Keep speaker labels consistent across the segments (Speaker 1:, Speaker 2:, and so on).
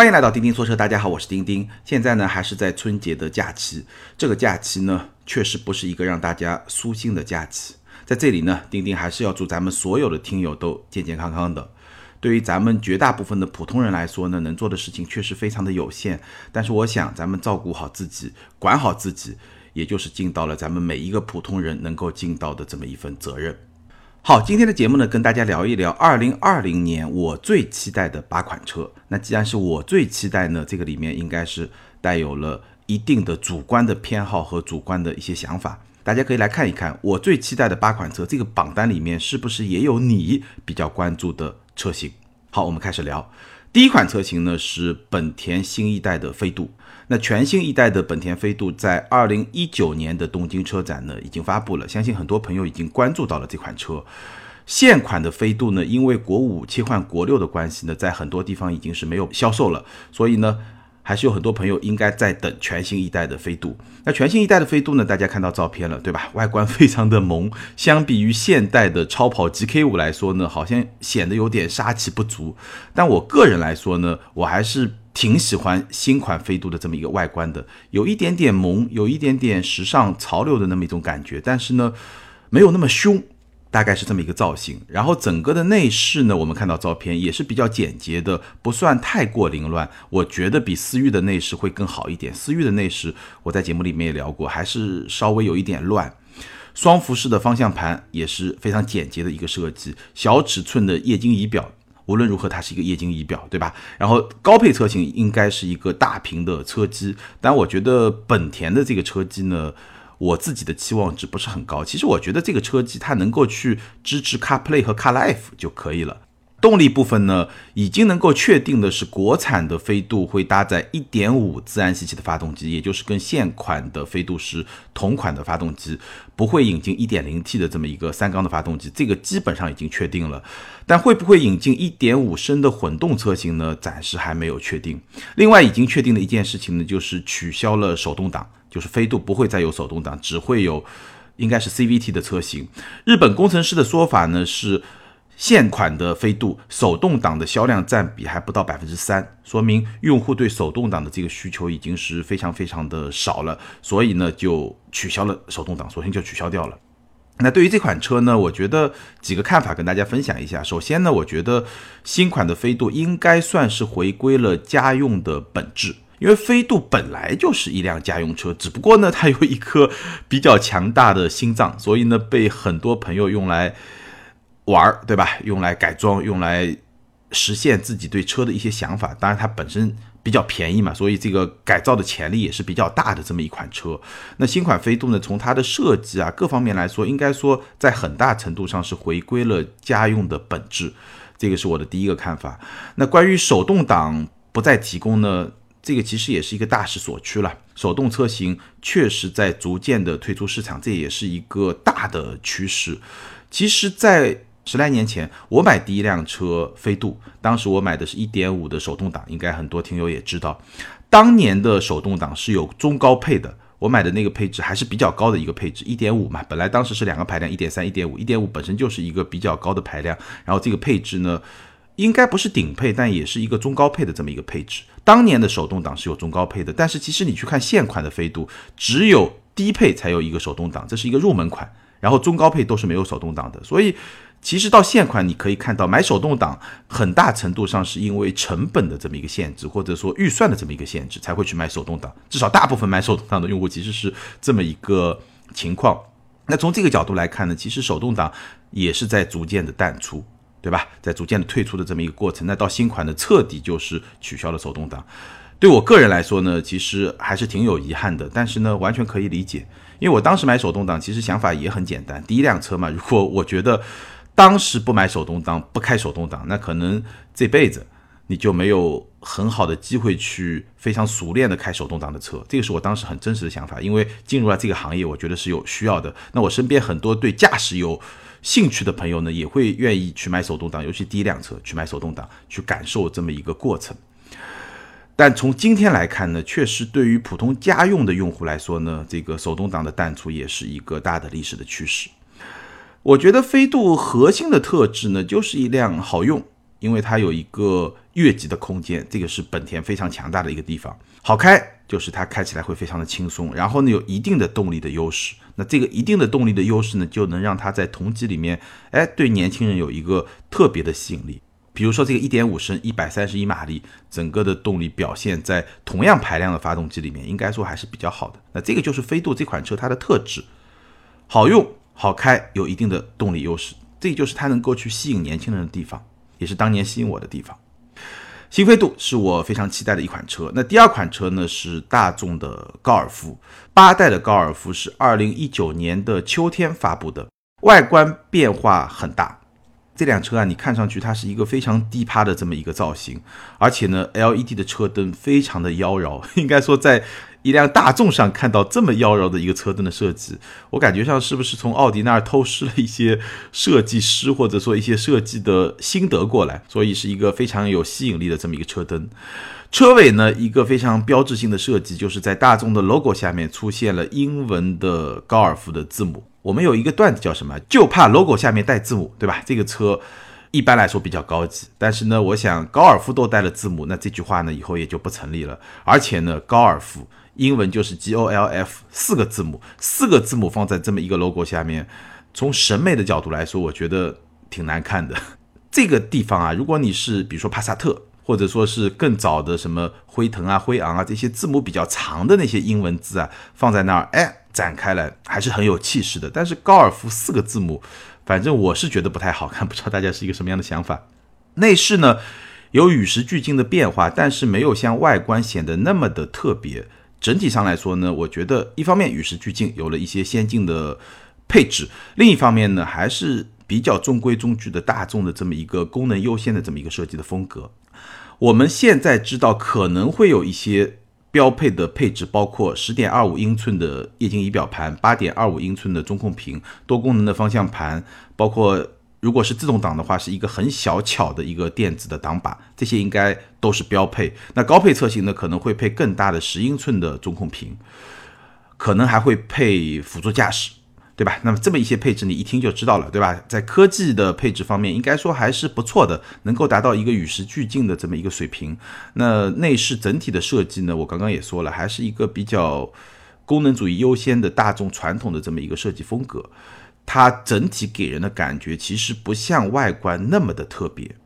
Speaker 1: 欢迎来到钉钉说车，大家好，我是钉钉。现在呢还是在春节的假期，这个假期呢确实不是一个让大家舒心的假期。在这里呢，钉钉还是要祝咱们所有的听友都健健康康的。对于咱们绝大部分的普通人来说呢，能做的事情确实非常的有限。但是我想，咱们照顾好自己，管好自己，也就是尽到了咱们每一个普通人能够尽到的这么一份责任。好，今天的节目呢，跟大家聊一聊二零二零年我最期待的八款车。那既然是我最期待呢，这个里面应该是带有了一定的主观的偏好和主观的一些想法。大家可以来看一看我最期待的八款车，这个榜单里面是不是也有你比较关注的车型？好，我们开始聊。第一款车型呢是本田新一代的飞度。那全新一代的本田飞度在二零一九年的东京车展呢已经发布了，相信很多朋友已经关注到了这款车。现款的飞度呢，因为国五切换国六的关系呢，在很多地方已经是没有销售了，所以呢，还是有很多朋友应该在等全新一代的飞度。那全新一代的飞度呢，大家看到照片了，对吧？外观非常的萌，相比于现代的超跑 GK 五来说呢，好像显得有点杀气不足。但我个人来说呢，我还是。挺喜欢新款飞度的这么一个外观的，有一点点萌，有一点点时尚潮流的那么一种感觉，但是呢，没有那么凶，大概是这么一个造型。然后整个的内饰呢，我们看到照片也是比较简洁的，不算太过凌乱。我觉得比思域的内饰会更好一点。思域的内饰我在节目里面也聊过，还是稍微有一点乱。双辐式的方向盘也是非常简洁的一个设计，小尺寸的液晶仪表。无论如何，它是一个液晶仪表，对吧？然后高配车型应该是一个大屏的车机，但我觉得本田的这个车机呢，我自己的期望值不是很高。其实我觉得这个车机它能够去支持 CarPlay 和 CarLife 就可以了。动力部分呢，已经能够确定的是，国产的飞度会搭载1.5自然吸气的发动机，也就是跟现款的飞度是同款的发动机，不会引进 1.0T 的这么一个三缸的发动机，这个基本上已经确定了。但会不会引进1.5升的混动车型呢？暂时还没有确定。另外，已经确定的一件事情呢，就是取消了手动挡，就是飞度不会再有手动挡，只会有应该是 CVT 的车型。日本工程师的说法呢是。现款的飞度手动挡的销量占比还不到百分之三，说明用户对手动挡的这个需求已经是非常非常的少了，所以呢就取消了手动挡，索性就取消掉了。那对于这款车呢，我觉得几个看法跟大家分享一下。首先呢，我觉得新款的飞度应该算是回归了家用的本质，因为飞度本来就是一辆家用车，只不过呢它有一颗比较强大的心脏，所以呢被很多朋友用来。玩儿对吧？用来改装，用来实现自己对车的一些想法。当然，它本身比较便宜嘛，所以这个改造的潜力也是比较大的这么一款车。那新款飞度呢，从它的设计啊各方面来说，应该说在很大程度上是回归了家用的本质。这个是我的第一个看法。那关于手动挡不再提供呢，这个其实也是一个大势所趋了。手动车型确实在逐渐的退出市场，这也是一个大的趋势。其实，在十来年前，我买第一辆车飞度，当时我买的是一点五的手动挡，应该很多听友也知道，当年的手动挡是有中高配的，我买的那个配置还是比较高的一个配置，一点五嘛，本来当时是两个排量，一点三、一点五，一点五本身就是一个比较高的排量，然后这个配置呢，应该不是顶配，但也是一个中高配的这么一个配置。当年的手动挡是有中高配的，但是其实你去看现款的飞度，只有低配才有一个手动挡，这是一个入门款，然后中高配都是没有手动挡的，所以。其实到现款，你可以看到买手动挡很大程度上是因为成本的这么一个限制，或者说预算的这么一个限制，才会去买手动挡。至少大部分买手动挡的用户其实是这么一个情况。那从这个角度来看呢，其实手动挡也是在逐渐的淡出，对吧？在逐渐的退出的这么一个过程。那到新款的彻底就是取消了手动挡。对我个人来说呢，其实还是挺有遗憾的，但是呢，完全可以理解，因为我当时买手动挡其实想法也很简单，第一辆车嘛，如果我觉得。当时不买手动挡，不开手动挡，那可能这辈子你就没有很好的机会去非常熟练的开手动挡的车。这个是我当时很真实的想法，因为进入了这个行业，我觉得是有需要的。那我身边很多对驾驶有兴趣的朋友呢，也会愿意去买手动挡，尤其第一辆车去买手动挡，去感受这么一个过程。但从今天来看呢，确实对于普通家用的用户来说呢，这个手动挡的淡出也是一个大的历史的趋势。我觉得飞度核心的特质呢，就是一辆好用，因为它有一个越级的空间，这个是本田非常强大的一个地方。好开就是它开起来会非常的轻松，然后呢有一定的动力的优势。那这个一定的动力的优势呢，就能让它在同级里面，哎，对年轻人有一个特别的吸引力。比如说这个1.5升131马力，整个的动力表现在同样排量的发动机里面，应该说还是比较好的。那这个就是飞度这款车它的特质，好用、好开，有一定的动力优势，这就是它能够去吸引年轻人的地方，也是当年吸引我的地方。新飞度是我非常期待的一款车。那第二款车呢是大众的高尔夫，八代的高尔夫是二零一九年的秋天发布的，外观变化很大。这辆车啊，你看上去它是一个非常低趴的这么一个造型，而且呢，LED 的车灯非常的妖娆。应该说，在一辆大众上看到这么妖娆的一个车灯的设计，我感觉上是不是从奥迪那儿偷师了一些设计师或者说一些设计的心得过来？所以是一个非常有吸引力的这么一个车灯。车尾呢，一个非常标志性的设计，就是在大众的 logo 下面出现了英文的高尔夫的字母。我们有一个段子叫什么？就怕 logo 下面带字母，对吧？这个车一般来说比较高级，但是呢，我想高尔夫都带了字母，那这句话呢以后也就不成立了。而且呢，高尔夫英文就是 G O L F 四个字母，四个字母放在这么一个 logo 下面，从审美的角度来说，我觉得挺难看的。这个地方啊，如果你是比如说帕萨特，或者说是更早的什么辉腾啊、辉昂啊这些字母比较长的那些英文字啊，放在那儿，哎。展开来还是很有气势的，但是高尔夫四个字母，反正我是觉得不太好看，不知道大家是一个什么样的想法。内饰呢有与时俱进的变化，但是没有像外观显得那么的特别。整体上来说呢，我觉得一方面与时俱进，有了一些先进的配置；另一方面呢，还是比较中规中矩的大众的这么一个功能优先的这么一个设计的风格。我们现在知道可能会有一些。标配的配置包括十点二五英寸的液晶仪表盘、八点二五英寸的中控屏、多功能的方向盘，包括如果是自动挡的话，是一个很小巧的一个电子的挡把，这些应该都是标配。那高配车型呢，可能会配更大的十英寸的中控屏，可能还会配辅助驾驶。对吧？那么这么一些配置，你一听就知道了，对吧？在科技的配置方面，应该说还是不错的，能够达到一个与时俱进的这么一个水平。那内饰整体的设计呢？我刚刚也说了，还是一个比较功能主义优先的大众传统的这么一个设计风格。它整体给人的感觉其实不像外观那么的特别。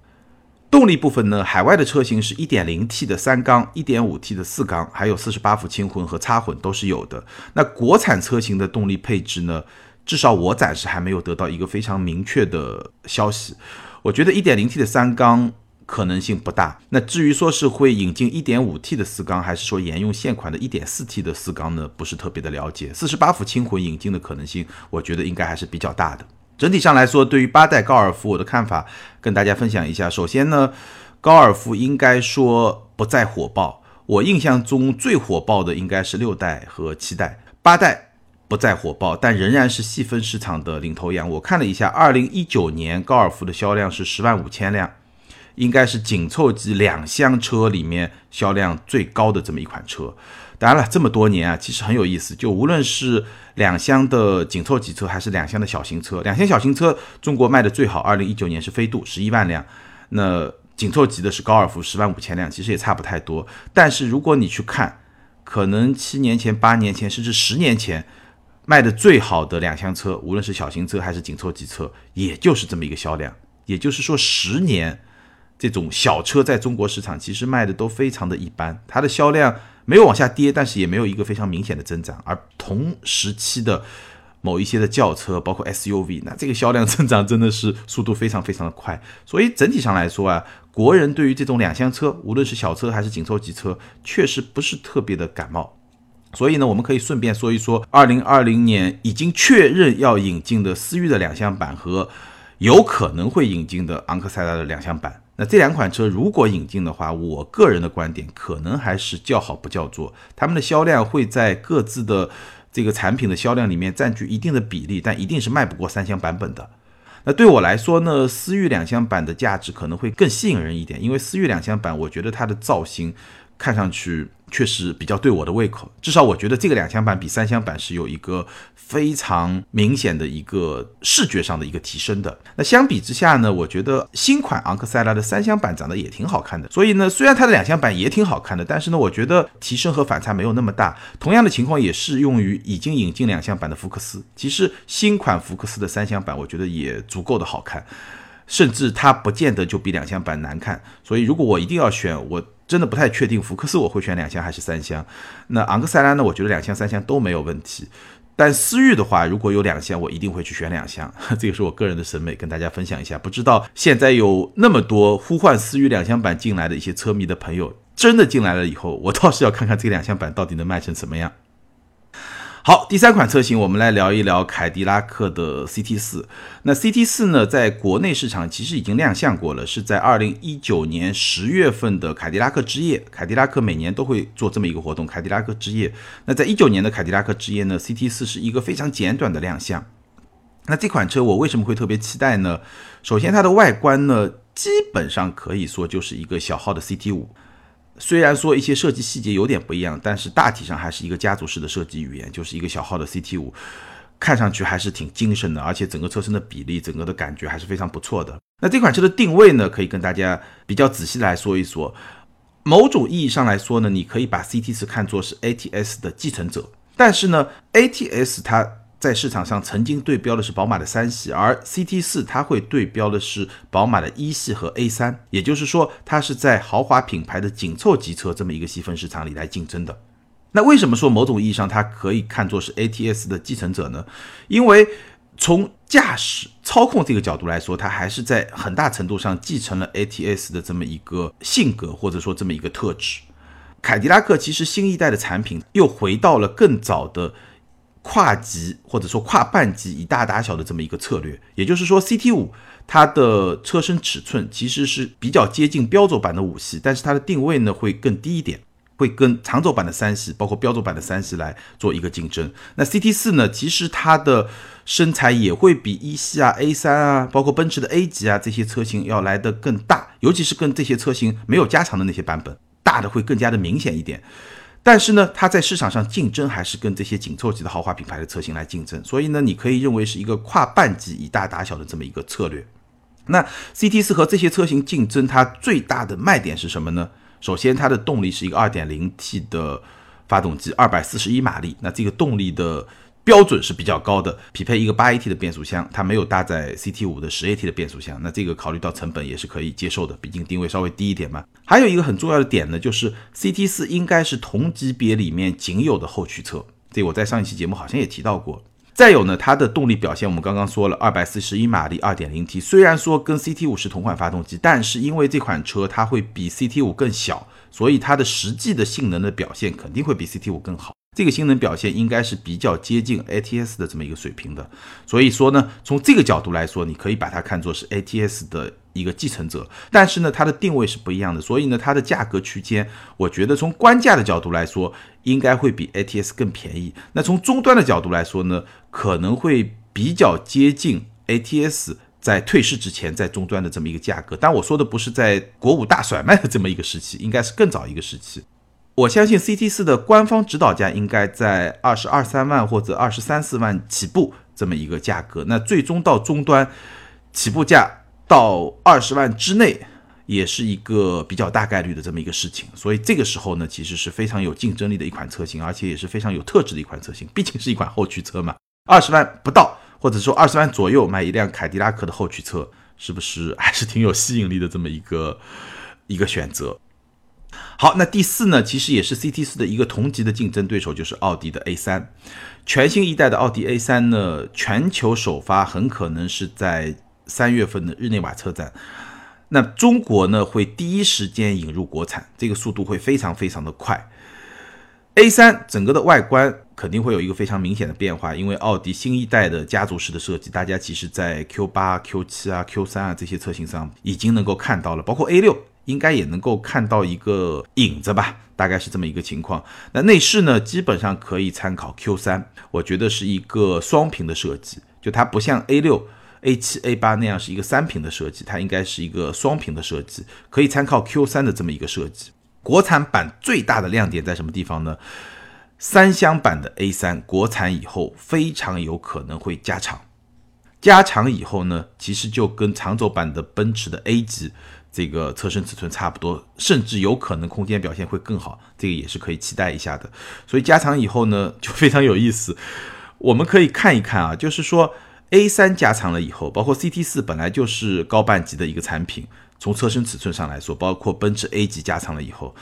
Speaker 1: 动力部分呢，海外的车型是 1.0T 的三缸，1.5T 的四缸，还有48伏轻混和插混都是有的。那国产车型的动力配置呢？至少我暂时还没有得到一个非常明确的消息。我觉得 1.0T 的三缸可能性不大。那至于说是会引进 1.5T 的四缸，还是说沿用现款的 1.4T 的四缸呢？不是特别的了解。48伏轻混引进的可能性，我觉得应该还是比较大的。整体上来说，对于八代高尔夫，我的看法跟大家分享一下。首先呢，高尔夫应该说不再火爆。我印象中最火爆的应该是六代和七代，八代。不再火爆，但仍然是细分市场的领头羊。我看了一下，二零一九年高尔夫的销量是十万五千辆，应该是紧凑级两厢车里面销量最高的这么一款车。当然了，这么多年啊，其实很有意思。就无论是两厢的紧凑级车，还是两厢的小型车，两厢小型车中国卖的最好，二零一九年是飞度十一万辆，那紧凑级的是高尔夫十万五千辆，其实也差不太多。但是如果你去看，可能七年前、八年前，甚至十年前。卖的最好的两厢车，无论是小型车还是紧凑级车，也就是这么一个销量。也就是说，十年这种小车在中国市场其实卖的都非常的一般，它的销量没有往下跌，但是也没有一个非常明显的增长。而同时期的某一些的轿车，包括 SUV，那这个销量增长真的是速度非常非常的快。所以整体上来说啊，国人对于这种两厢车，无论是小车还是紧凑级车，确实不是特别的感冒。所以呢，我们可以顺便说一说，二零二零年已经确认要引进的思域的两厢版和有可能会引进的昂克赛拉的两厢版。那这两款车如果引进的话，我个人的观点可能还是叫好不叫座，他们的销量会在各自的这个产品的销量里面占据一定的比例，但一定是卖不过三厢版本的。那对我来说呢，思域两厢版的价值可能会更吸引人一点，因为思域两厢版我觉得它的造型。看上去确实比较对我的胃口，至少我觉得这个两厢版比三厢版是有一个非常明显的一个视觉上的一个提升的。那相比之下呢，我觉得新款昂克赛拉的三厢版长得也挺好看的。所以呢，虽然它的两厢版也挺好看的，但是呢，我觉得提升和反差没有那么大。同样的情况也适用于已经引进两厢版的福克斯。其实新款福克斯的三厢版，我觉得也足够的好看。甚至它不见得就比两厢版难看，所以如果我一定要选，我真的不太确定福克斯我会选两厢还是三厢。那昂克赛拉呢？我觉得两厢、三厢都没有问题。但思域的话，如果有两厢，我一定会去选两厢。这个是我个人的审美，跟大家分享一下。不知道现在有那么多呼唤思域两厢版进来的一些车迷的朋友，真的进来了以后，我倒是要看看这两厢版到底能卖成什么样。好，第三款车型，我们来聊一聊凯迪拉克的 CT 四。那 CT 四呢，在国内市场其实已经亮相过了，是在二零一九年十月份的凯迪拉克之夜。凯迪拉克每年都会做这么一个活动，凯迪拉克之夜。那在一九年的凯迪拉克之夜呢，CT 四是一个非常简短的亮相。那这款车我为什么会特别期待呢？首先，它的外观呢，基本上可以说就是一个小号的 CT 五。虽然说一些设计细节有点不一样，但是大体上还是一个家族式的设计语言，就是一个小号的 CT 五，看上去还是挺精神的，而且整个车身的比例，整个的感觉还是非常不错的。那这款车的定位呢，可以跟大家比较仔细来说一说。某种意义上来说呢，你可以把 CT 四看作是 ATS 的继承者，但是呢，ATS 它。在市场上曾经对标的是宝马的三系，而 CT 四它会对标的是宝马的一系和 A 三，也就是说，它是在豪华品牌的紧凑级车这么一个细分市场里来竞争的。那为什么说某种意义上它可以看作是 ATS 的继承者呢？因为从驾驶操控这个角度来说，它还是在很大程度上继承了 ATS 的这么一个性格或者说这么一个特质。凯迪拉克其实新一代的产品又回到了更早的。跨级或者说跨半级以大打小的这么一个策略，也就是说，CT 五它的车身尺寸其实是比较接近标轴版的五系，但是它的定位呢会更低一点，会跟长轴版的三系，包括标轴版的三系来做一个竞争。那 CT 四呢，其实它的身材也会比一系啊、A 三啊，包括奔驰的 A 级啊这些车型要来的更大，尤其是跟这些车型没有加长的那些版本，大的会更加的明显一点。但是呢，它在市场上竞争还是跟这些紧凑级的豪华品牌的车型来竞争，所以呢，你可以认为是一个跨半级以大打小的这么一个策略。那 CT 四和这些车型竞争，它最大的卖点是什么呢？首先，它的动力是一个 2.0T 的发动机，241马力，那这个动力的。标准是比较高的，匹配一个八 AT 的变速箱，它没有搭载 CT 五的十 AT 的变速箱，那这个考虑到成本也是可以接受的，毕竟定位稍微低一点嘛。还有一个很重要的点呢，就是 CT 四应该是同级别里面仅有的后驱车，这我在上一期节目好像也提到过。再有呢，它的动力表现，我们刚刚说了，二百四十一马力，二点零 T，虽然说跟 CT 五是同款发动机，但是因为这款车它会比 CT 五更小，所以它的实际的性能的表现肯定会比 CT 五更好。这个性能表现应该是比较接近 ATS 的这么一个水平的，所以说呢，从这个角度来说，你可以把它看作是 ATS 的一个继承者。但是呢，它的定位是不一样的，所以呢，它的价格区间，我觉得从官价的角度来说，应该会比 ATS 更便宜。那从终端的角度来说呢，可能会比较接近 ATS 在退市之前在终端的这么一个价格。但我说的不是在国五大甩卖的这么一个时期，应该是更早一个时期。我相信 CT 四的官方指导价应该在二十二三万或者二十三四万起步这么一个价格，那最终到终端起步价到二十万之内，也是一个比较大概率的这么一个事情。所以这个时候呢，其实是非常有竞争力的一款车型，而且也是非常有特质的一款车型。毕竟是一款后驱车嘛，二十万不到或者说二十万左右买一辆凯迪拉克的后驱车，是不是还是挺有吸引力的这么一个一个选择？好，那第四呢，其实也是 CT 四的一个同级的竞争对手，就是奥迪的 A 三。全新一代的奥迪 A 三呢，全球首发很可能是在三月份的日内瓦车展。那中国呢，会第一时间引入国产，这个速度会非常非常的快。A 三整个的外观肯定会有一个非常明显的变化，因为奥迪新一代的家族式的设计，大家其实在 Q 八、Q 七啊、Q 三啊这些车型上已经能够看到了，包括 A 六。应该也能够看到一个影子吧，大概是这么一个情况。那内饰呢，基本上可以参考 Q 三，我觉得是一个双屏的设计，就它不像 A 六、A 七、A 八那样是一个三屏的设计，它应该是一个双屏的设计，可以参考 Q 三的这么一个设计。国产版最大的亮点在什么地方呢？三厢版的 A3 国产以后非常有可能会加长，加长以后呢，其实就跟长轴版的奔驰的 A 级这个车身尺寸差不多，甚至有可能空间表现会更好，这个也是可以期待一下的。所以加长以后呢，就非常有意思。我们可以看一看啊，就是说 A3 加长了以后，包括 CT4 本来就是高半级的一个产品，从车身尺寸上来说，包括奔驰 A 级加长了以后。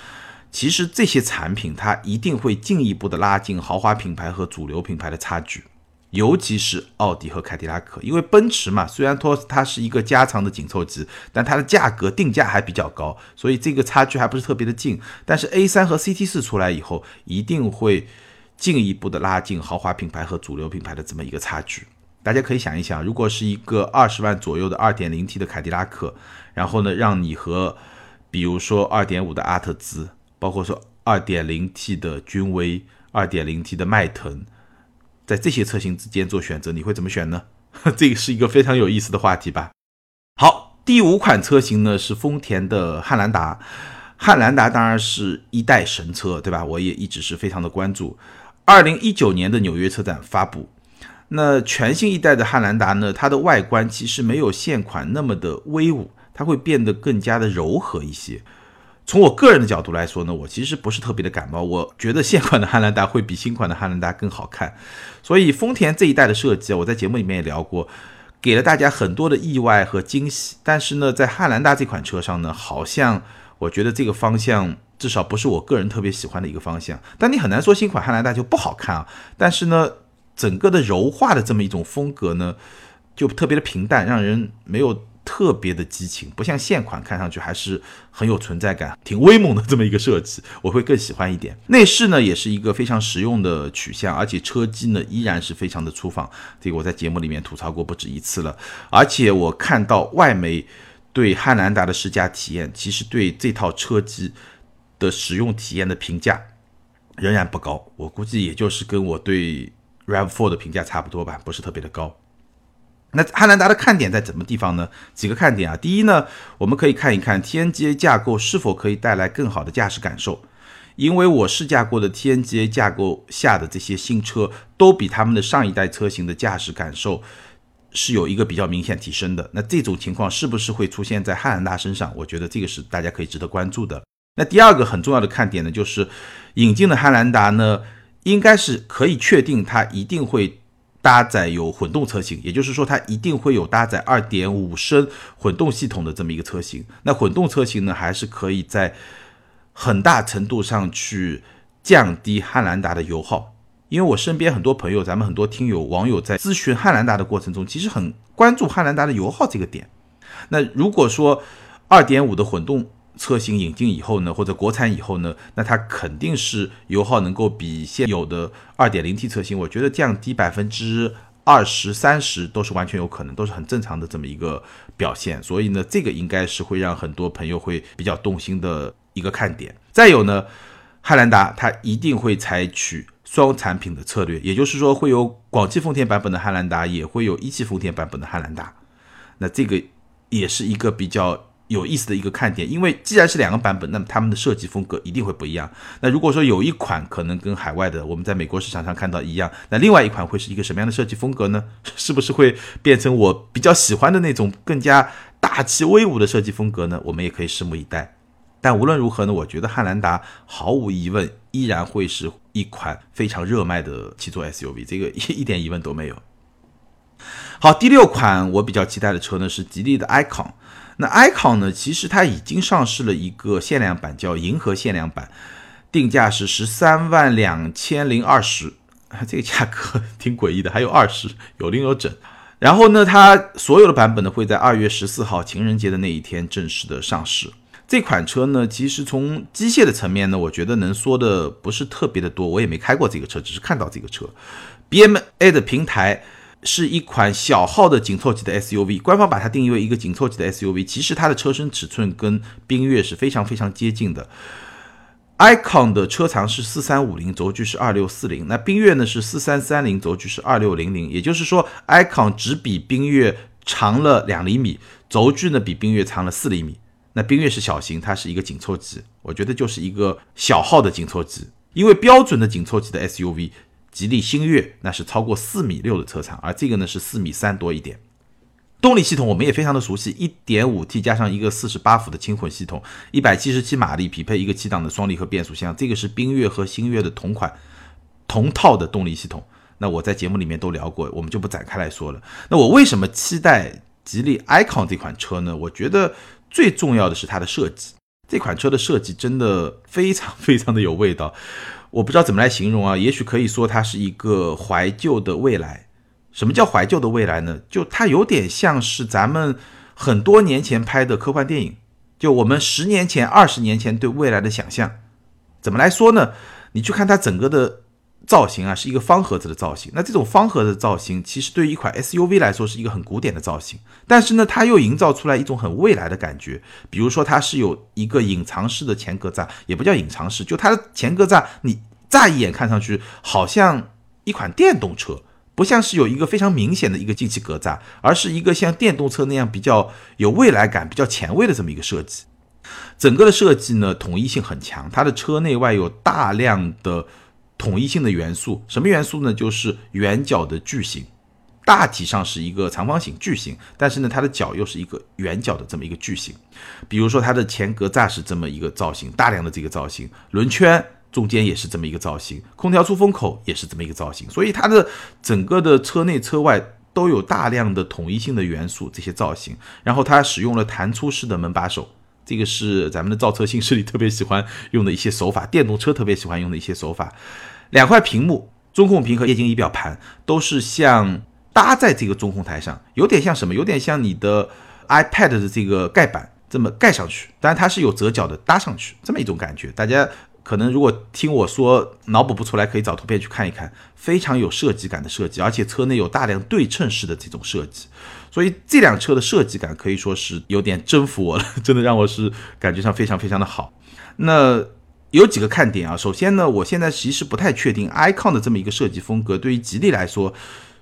Speaker 1: 其实这些产品它一定会进一步的拉近豪华品牌和主流品牌的差距，尤其是奥迪和凯迪拉克，因为奔驰嘛，虽然说它是一个加长的紧凑级，但它的价格定价还比较高，所以这个差距还不是特别的近。但是 A 三和 CT 四出来以后，一定会进一步的拉近豪华品牌和主流品牌的这么一个差距。大家可以想一想，如果是一个二十万左右的二点零 T 的凯迪拉克，然后呢，让你和比如说二点五的阿特兹。包括说 2.0T 的君威、2.0T 的迈腾，在这些车型之间做选择，你会怎么选呢？这个是一个非常有意思的话题吧。好，第五款车型呢是丰田的汉兰达，汉兰达当然是一代神车，对吧？我也一直是非常的关注。2019年的纽约车展发布，那全新一代的汉兰达呢，它的外观其实没有现款那么的威武，它会变得更加的柔和一些。从我个人的角度来说呢，我其实不是特别的感冒。我觉得现款的汉兰达会比新款的汉兰达更好看。所以丰田这一代的设计啊，我在节目里面也聊过，给了大家很多的意外和惊喜。但是呢，在汉兰达这款车上呢，好像我觉得这个方向至少不是我个人特别喜欢的一个方向。但你很难说新款汉兰达就不好看啊。但是呢，整个的柔化的这么一种风格呢，就特别的平淡，让人没有。特别的激情，不像现款看上去还是很有存在感、挺威猛的这么一个设计，我会更喜欢一点。内饰呢也是一个非常实用的取向，而且车机呢依然是非常的粗放，这个我在节目里面吐槽过不止一次了。而且我看到外媒对汉兰达的试驾体验，其实对这套车机的使用体验的评价仍然不高，我估计也就是跟我对 Rav4 的评价差不多吧，不是特别的高。那汉兰达的看点在什么地方呢？几个看点啊，第一呢，我们可以看一看 TNGA 架构是否可以带来更好的驾驶感受，因为我试驾过的 TNGA 架构下的这些新车，都比他们的上一代车型的驾驶感受是有一个比较明显提升的。那这种情况是不是会出现在汉兰达身上？我觉得这个是大家可以值得关注的。那第二个很重要的看点呢，就是引进的汉兰达呢，应该是可以确定它一定会。搭载有混动车型，也就是说它一定会有搭载二点五升混动系统的这么一个车型。那混动车型呢，还是可以在很大程度上去降低汉兰达的油耗。因为我身边很多朋友，咱们很多听友网友在咨询汉兰达的过程中，其实很关注汉兰达的油耗这个点。那如果说二点五的混动，车型引进以后呢，或者国产以后呢，那它肯定是油耗能够比现有的 2.0T 车型，我觉得降低百分之二十三十都是完全有可能，都是很正常的这么一个表现。所以呢，这个应该是会让很多朋友会比较动心的一个看点。再有呢，汉兰达它一定会采取双产品的策略，也就是说会有广汽丰田版本的汉兰达，也会有一汽丰田版本的汉兰达。那这个也是一个比较。有意思的一个看点，因为既然是两个版本，那么他们的设计风格一定会不一样。那如果说有一款可能跟海外的我们在美国市场上看到一样，那另外一款会是一个什么样的设计风格呢？是不是会变成我比较喜欢的那种更加大气威武的设计风格呢？我们也可以拭目以待。但无论如何呢，我觉得汉兰达毫无疑问依然会是一款非常热卖的七座 SUV，这个一 一点疑问都没有。好，第六款我比较期待的车呢是吉利的 icon。那 icon 呢？其实它已经上市了一个限量版，叫银河限量版，定价是十三万两千零二十，这个价格 挺诡异的，还有二十，有零有整。然后呢，它所有的版本呢会在二月十四号情人节的那一天正式的上市。这款车呢，其实从机械的层面呢，我觉得能说的不是特别的多，我也没开过这个车，只是看到这个车，BMA 的平台。是一款小号的紧凑级的 SUV，官方把它定义为一个紧凑级的 SUV。其实它的车身尺寸跟缤越是非常非常接近的。icon 的车长是四三五零，轴距是二六四零。那缤越呢是四三三零，轴距是二六零零。也就是说，icon 只比缤越长了两厘米，轴距呢比缤越长了四厘米。那缤越是小型，它是一个紧凑级我觉得就是一个小号的紧凑级，因为标准的紧凑级的 SUV，吉利星越那是超过四米六的车长，而这个呢是四米三多一点。动力系统我们也非常的熟悉，一点五 T 加上一个四十八伏的轻混系统，一百七十七马力，匹配一个七档的双离合变速箱，这个是缤越和星越的同款同套的动力系统。那我在节目里面都聊过，我们就不展开来说了。那我为什么期待吉利 icon 这款车呢？我觉得最重要的是它的设计，这款车的设计真的非常非常的有味道。我不知道怎么来形容啊，也许可以说它是一个怀旧的未来。什么叫怀旧的未来呢？就它有点像是咱们很多年前拍的科幻电影，就我们十年前、二十年前对未来的想象，怎么来说呢？你去看它整个的造型啊，是一个方盒子的造型。那这种方盒子的造型，其实对于一款 SUV 来说是一个很古典的造型，但是呢，它又营造出来一种很未来的感觉。比如说，它是有一个隐藏式的前格栅，也不叫隐藏式，就它的前格栅，你乍一眼看上去好像一款电动车。不像是有一个非常明显的一个进气格栅，而是一个像电动车那样比较有未来感、比较前卫的这么一个设计。整个的设计呢，统一性很强，它的车内外有大量的统一性的元素。什么元素呢？就是圆角的矩形，大体上是一个长方形矩形，但是呢，它的角又是一个圆角的这么一个矩形。比如说它的前格栅是这么一个造型，大量的这个造型，轮圈。中间也是这么一个造型，空调出风口也是这么一个造型，所以它的整个的车内车外都有大量的统一性的元素，这些造型。然后它使用了弹出式的门把手，这个是咱们的造车新势力特别喜欢用的一些手法，电动车特别喜欢用的一些手法。两块屏幕，中控屏和液晶仪表盘都是像搭在这个中控台上，有点像什么？有点像你的 iPad 的这个盖板这么盖上去，当然它是有折角的搭上去，这么一种感觉，大家。可能如果听我说脑补不出来，可以找图片去看一看，非常有设计感的设计，而且车内有大量对称式的这种设计，所以这辆车的设计感可以说是有点征服我了，真的让我是感觉上非常非常的好。那有几个看点啊，首先呢，我现在其实不太确定 icon 的这么一个设计风格对于吉利来说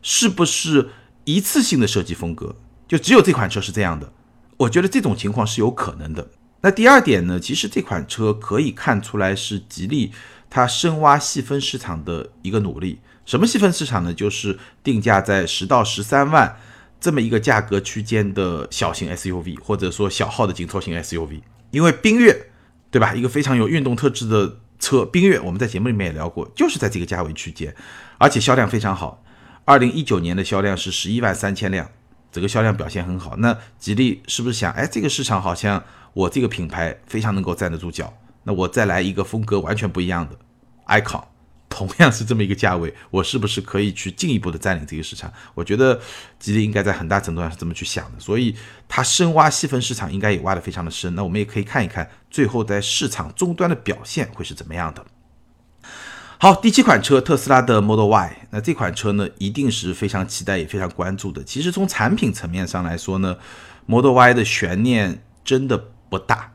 Speaker 1: 是不是一次性的设计风格，就只有这款车是这样的，我觉得这种情况是有可能的。那第二点呢？其实这款车可以看出来是吉利它深挖细分市场的一个努力。什么细分市场呢？就是定价在十到十三万这么一个价格区间的小型 SUV，或者说小号的紧凑型 SUV。因为缤越，对吧？一个非常有运动特质的车，缤越我们在节目里面也聊过，就是在这个价位区间，而且销量非常好。二零一九年的销量是十一万三千辆，整个销量表现很好。那吉利是不是想，哎，这个市场好像？我这个品牌非常能够站得住脚，那我再来一个风格完全不一样的 icon，同样是这么一个价位，我是不是可以去进一步的占领这个市场？我觉得吉利应该在很大程度上是这么去想的，所以它深挖细分市场应该也挖得非常的深。那我们也可以看一看最后在市场终端的表现会是怎么样的。好，第七款车特斯拉的 Model Y，那这款车呢一定是非常期待也非常关注的。其实从产品层面上来说呢，Model Y 的悬念真的。不大，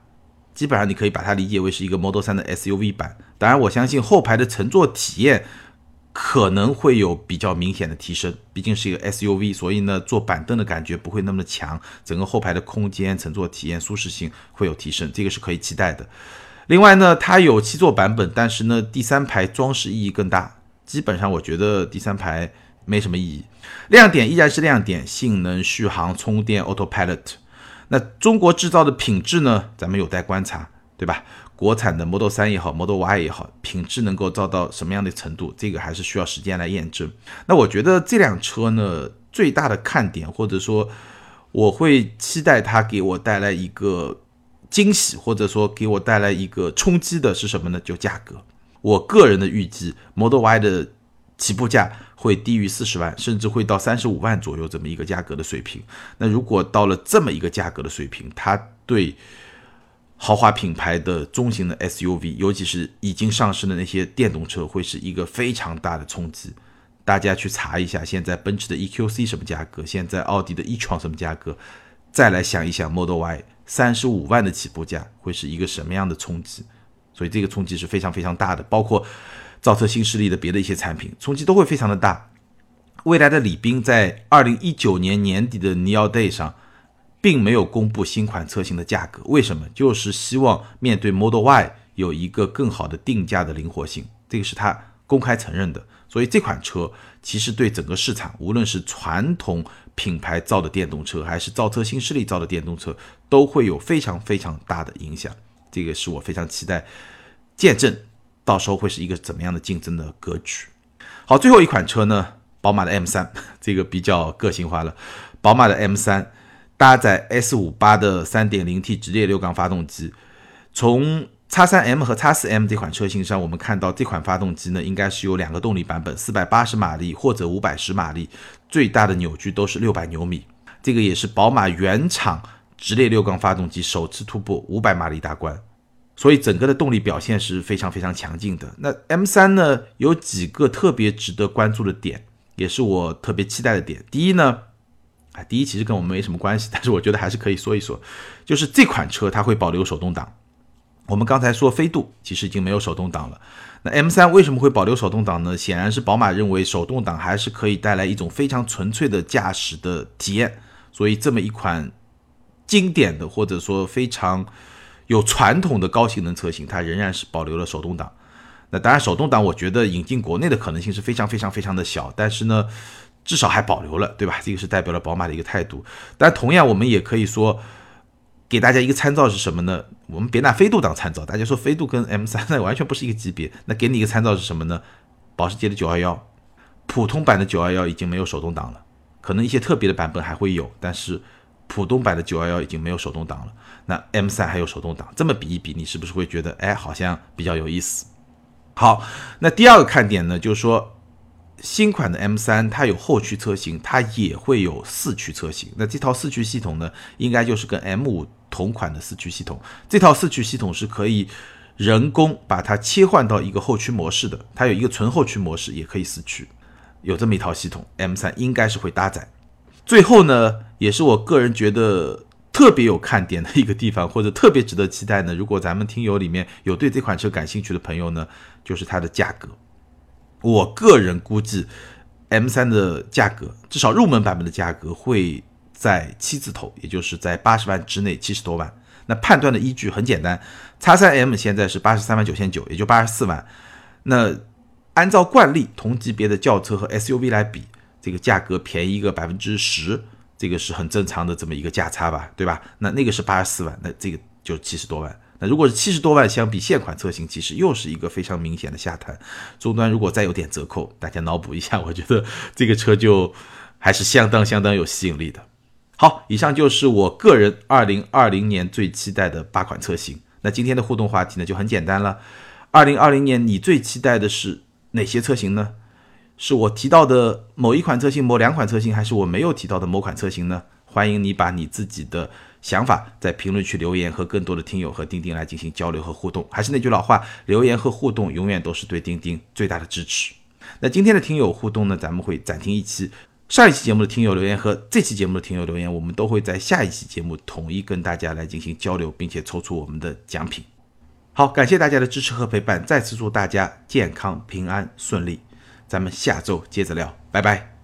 Speaker 1: 基本上你可以把它理解为是一个 Model 3的 SUV 版。当然，我相信后排的乘坐体验可能会有比较明显的提升，毕竟是一个 SUV，所以呢，坐板凳的感觉不会那么强，整个后排的空间、乘坐体验、舒适性会有提升，这个是可以期待的。另外呢，它有七座版本，但是呢，第三排装饰意义更大。基本上，我觉得第三排没什么意义，亮点依然是亮点，性能、续航、充电、Autopilot。那中国制造的品质呢？咱们有待观察，对吧？国产的 Model 3也好，Model Y 也好，品质能够造到什么样的程度？这个还是需要时间来验证。那我觉得这辆车呢，最大的看点，或者说我会期待它给我带来一个惊喜，或者说给我带来一个冲击的是什么呢？就价格。我个人的预计，Model Y 的起步价。会低于四十万，甚至会到三十五万左右这么一个价格的水平。那如果到了这么一个价格的水平，它对豪华品牌的中型的 SUV，尤其是已经上市的那些电动车，会是一个非常大的冲击。大家去查一下，现在奔驰的 EQC 什么价格，现在奥迪的 e-tron 什么价格，再来想一想 Model Y 三十五万的起步价会是一个什么样的冲击。所以这个冲击是非常非常大的，包括。造车新势力的别的一些产品冲击都会非常的大。未来的李斌在二零一九年年底的 Neo Day 上并没有公布新款车型的价格，为什么？就是希望面对 Model Y 有一个更好的定价的灵活性，这个是他公开承认的。所以这款车其实对整个市场，无论是传统品牌造的电动车，还是造车新势力造的电动车，都会有非常非常大的影响。这个是我非常期待见证，到时候会是一个怎么样的竞争的格局。好，最后一款车呢，宝马的 M3，这个比较个性化了。宝马的 M3 搭载 S58 的 3.0T 直列六缸发动机，从 X3M 和 X4M 这款车型上，我们看到这款发动机呢，应该是有两个动力版本，四百八十马力或者五百十马力，最大的扭矩都是六百牛米。这个也是宝马原厂直列六缸发动机首次突破五百马力大关，所以整个的动力表现是非常非常强劲的。那 M3 呢，有几个特别值得关注的点，也是我特别期待的点。第一呢，啊，第一其实跟我们没什么关系，但是我觉得还是可以说一说，就是这款车它会保留手动挡。我们刚才说飞度其实已经没有手动挡了，那 M3 为什么会保留手动挡呢？显然是宝马认为手动挡还是可以带来一种非常纯粹的驾驶的体验，所以这么一款经典的或者说非常有传统的高性能车型，它仍然是保留了手动挡。那当然，手动挡我觉得引进国内的可能性是非常非常非常的小，但是呢，至少还保留了，对吧？这个是代表了宝马的一个态度。但同样，我们也可以说。给大家一个参照是什么呢？我们别拿飞度当参照，大家说飞度跟 M3 那完全不是一个级别。那给你一个参照是什么呢？保时捷的911，普通版的911已经没有手动挡了，可能一些特别的版本还会有，但是普通版的911已经没有手动挡了。那 M3 还有手动挡，这么比一比，你是不是会觉得，哎，好像比较有意思？好，那第二个看点呢，就是说。新款的 M3 它有后驱车型，它也会有四驱车型。那这套四驱系统呢，应该就是跟 M5 同款的四驱系统。这套四驱系统是可以人工把它切换到一个后驱模式的，它有一个纯后驱模式，也可以四驱，有这么一套系统，M3 应该是会搭载。最后呢，也是我个人觉得特别有看点的一个地方，或者特别值得期待呢。如果咱们听友里面有对这款车感兴趣的朋友呢，就是它的价格。我个人估计，M3 的价格至少入门版本的价格会在七字头，也就是在八十万之内，七十多万。那判断的依据很简单，X3M 现在是八十三万九千九，也就八十四万。那按照惯例，同级别的轿车和 SUV 来比，这个价格便宜个百分之十，这个是很正常的这么一个价差吧，对吧？那那个是八十四万，那这个就七十多万。那如果是七十多万，相比现款车型，其实又是一个非常明显的下探。终端如果再有点折扣，大家脑补一下，我觉得这个车就还是相当相当有吸引力的。好，以上就是我个人二零二零年最期待的八款车型。那今天的互动话题呢就很简单了，二零二零年你最期待的是哪些车型呢？是我提到的某一款车型、某两款车型，还是我没有提到的某款车型呢？欢迎你把你自己的。想法在评论区留言，和更多的听友和钉钉来进行交流和互动。还是那句老话，留言和互动永远都是对钉钉最大的支持。那今天的听友互动呢，咱们会暂停一期。上一期节目的听友留言和这期节目的听友留言，我们都会在下一期节目统一跟大家来进行交流，并且抽出我们的奖品。好，感谢大家的支持和陪伴，再次祝大家健康平安顺利。咱们下周接着聊，拜拜。